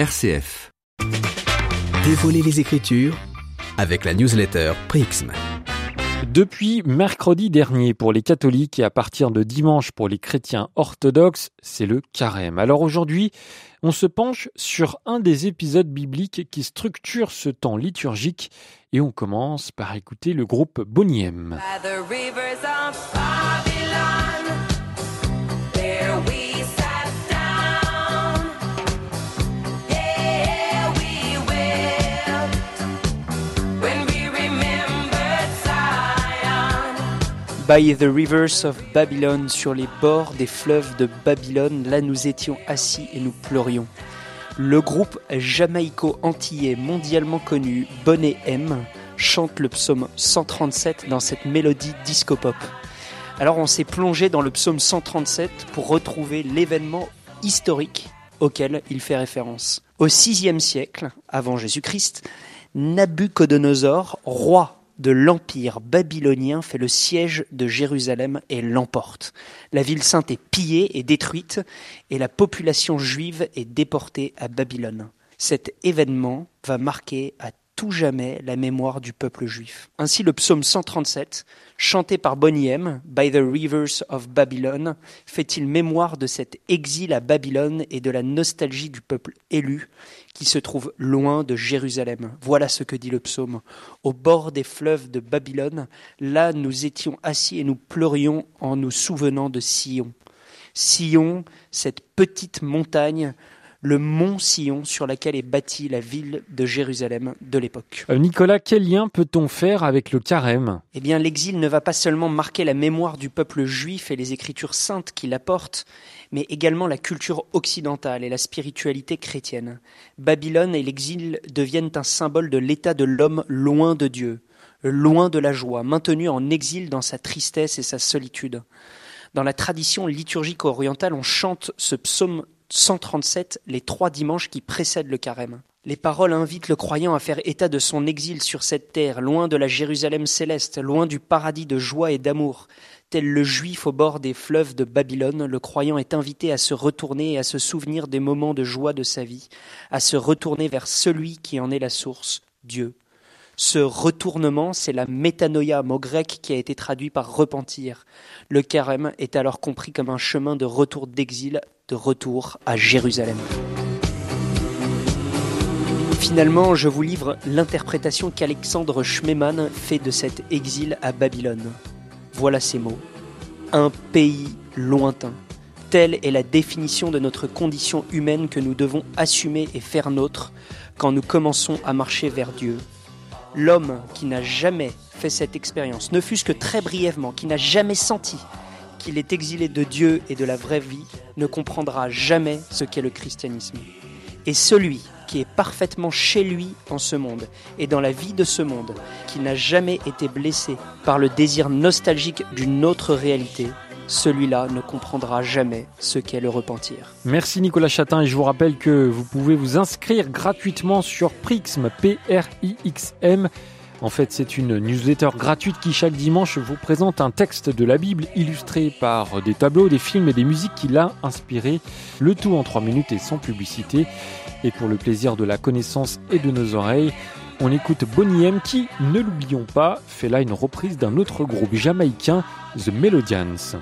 RCF. Dévoiler les Écritures avec la newsletter Prixm. Depuis mercredi dernier pour les catholiques et à partir de dimanche pour les chrétiens orthodoxes, c'est le carême. Alors aujourd'hui, on se penche sur un des épisodes bibliques qui structure ce temps liturgique et on commence par écouter le groupe Boniem. By the rivers of Babylon, sur les bords des fleuves de Babylone, là nous étions assis et nous pleurions. Le groupe jamaïco-antillais mondialement connu Bonnet M chante le psaume 137 dans cette mélodie disco-pop. Alors on s'est plongé dans le psaume 137 pour retrouver l'événement historique auquel il fait référence. Au VIe siècle, avant Jésus-Christ, Nabucodonosor, roi de l'Empire babylonien fait le siège de Jérusalem et l'emporte. La ville sainte est pillée et détruite et la population juive est déportée à Babylone. Cet événement va marquer à jamais la mémoire du peuple juif. Ainsi le psaume 137, chanté par Boniem, By the Rivers of Babylon, fait-il mémoire de cet exil à Babylone et de la nostalgie du peuple élu qui se trouve loin de Jérusalem. Voilà ce que dit le psaume. Au bord des fleuves de Babylone, là nous étions assis et nous pleurions en nous souvenant de Sion. Sion, cette petite montagne le mont Sion sur laquelle est bâtie la ville de Jérusalem de l'époque. Euh, Nicolas, quel lien peut-on faire avec le carême? Eh bien, l'exil ne va pas seulement marquer la mémoire du peuple juif et les écritures saintes qui l'apportent, mais également la culture occidentale et la spiritualité chrétienne. Babylone et l'exil deviennent un symbole de l'état de l'homme loin de Dieu, loin de la joie, maintenu en exil dans sa tristesse et sa solitude. Dans la tradition liturgique orientale, on chante ce psaume 137 les trois dimanches qui précèdent le carême. Les paroles invitent le croyant à faire état de son exil sur cette terre, loin de la Jérusalem céleste, loin du paradis de joie et d'amour. Tel le juif au bord des fleuves de Babylone, le croyant est invité à se retourner et à se souvenir des moments de joie de sa vie, à se retourner vers celui qui en est la source, Dieu. Ce retournement, c'est la métanoïa, mot grec qui a été traduit par repentir. Le carême est alors compris comme un chemin de retour d'exil, de retour à Jérusalem. Finalement, je vous livre l'interprétation qu'Alexandre Schmemann fait de cet exil à Babylone. Voilà ces mots. Un pays lointain. Telle est la définition de notre condition humaine que nous devons assumer et faire nôtre quand nous commençons à marcher vers Dieu L'homme qui n'a jamais fait cette expérience, ne fût-ce que très brièvement, qui n'a jamais senti qu'il est exilé de Dieu et de la vraie vie, ne comprendra jamais ce qu'est le christianisme. Et celui qui est parfaitement chez lui en ce monde et dans la vie de ce monde, qui n'a jamais été blessé par le désir nostalgique d'une autre réalité, celui-là ne comprendra jamais ce qu'est le repentir. Merci Nicolas Chatin et je vous rappelle que vous pouvez vous inscrire gratuitement sur Prixm, P-R-I-X-M. En fait, c'est une newsletter gratuite qui chaque dimanche vous présente un texte de la Bible illustré par des tableaux, des films et des musiques qui l'a inspiré. Le tout en 3 minutes et sans publicité. Et pour le plaisir de la connaissance et de nos oreilles, on écoute Bonnie M qui, ne l'oublions pas, fait là une reprise d'un autre groupe jamaïcain, The Melodians.